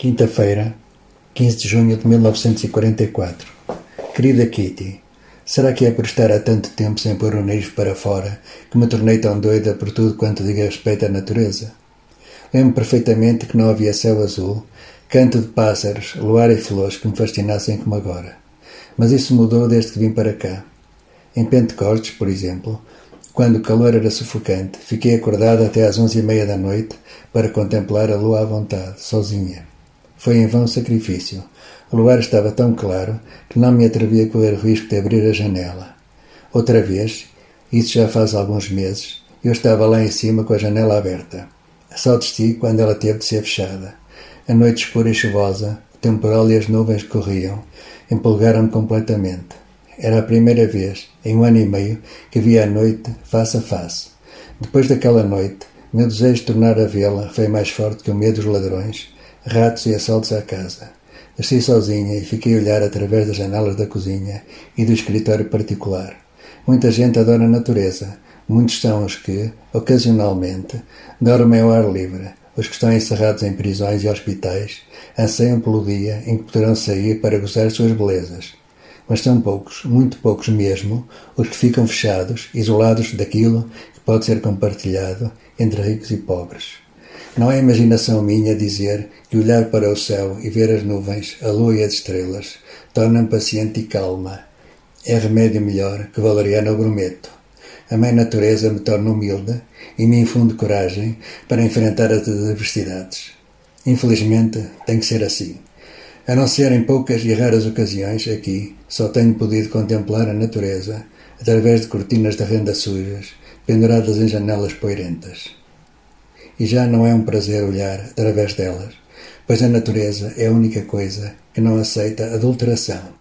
Quinta-feira, 15 de junho de 1944. Querida Kitty, será que é por estar há tanto tempo sem pôr o nariz para fora que me tornei tão doida por tudo quanto diga respeito à natureza? Lembro perfeitamente que não havia céu azul, canto de pássaros, luar e flores que me fascinassem como agora. Mas isso mudou desde que vim para cá. Em Pentecostes, por exemplo, quando o calor era sufocante, fiquei acordada até às onze e meia da noite para contemplar a lua à vontade, sozinha. Foi em vão sacrifício. O lugar estava tão claro que não me atrevia a correr o risco de abrir a janela. Outra vez, isso já faz alguns meses, eu estava lá em cima com a janela aberta. Só desci quando ela teve de ser fechada. A noite escura e chuvosa, o temporal e as nuvens corriam, empolgaram-me completamente. Era a primeira vez, em um ano e meio, que via a noite face a face. Depois daquela noite, meu desejo de tornar a vê-la foi mais forte que o medo dos ladrões, ratos e assaltos à casa. Desci sozinha e fiquei a olhar através das janelas da cozinha e do escritório particular. Muita gente adora a natureza. Muitos são os que, ocasionalmente, dormem ao ar livre. Os que estão encerrados em prisões e hospitais anseiam pelo dia em que poderão sair para gozar suas belezas. Mas são poucos, muito poucos mesmo, os que ficam fechados, isolados daquilo que pode ser compartilhado entre ricos e pobres. Não é imaginação minha dizer que olhar para o céu e ver as nuvens, a lua e as estrelas torna-me paciente e calma. É remédio melhor que valeriano brometo. A mãe natureza me torna humilde e me infunde coragem para enfrentar as adversidades. Infelizmente, tem que ser assim. A não ser em poucas e raras ocasiões, aqui só tenho podido contemplar a natureza através de cortinas de renda sujas penduradas em janelas poeirentas e já não é um prazer olhar através delas, pois a natureza é a única coisa que não aceita adulteração.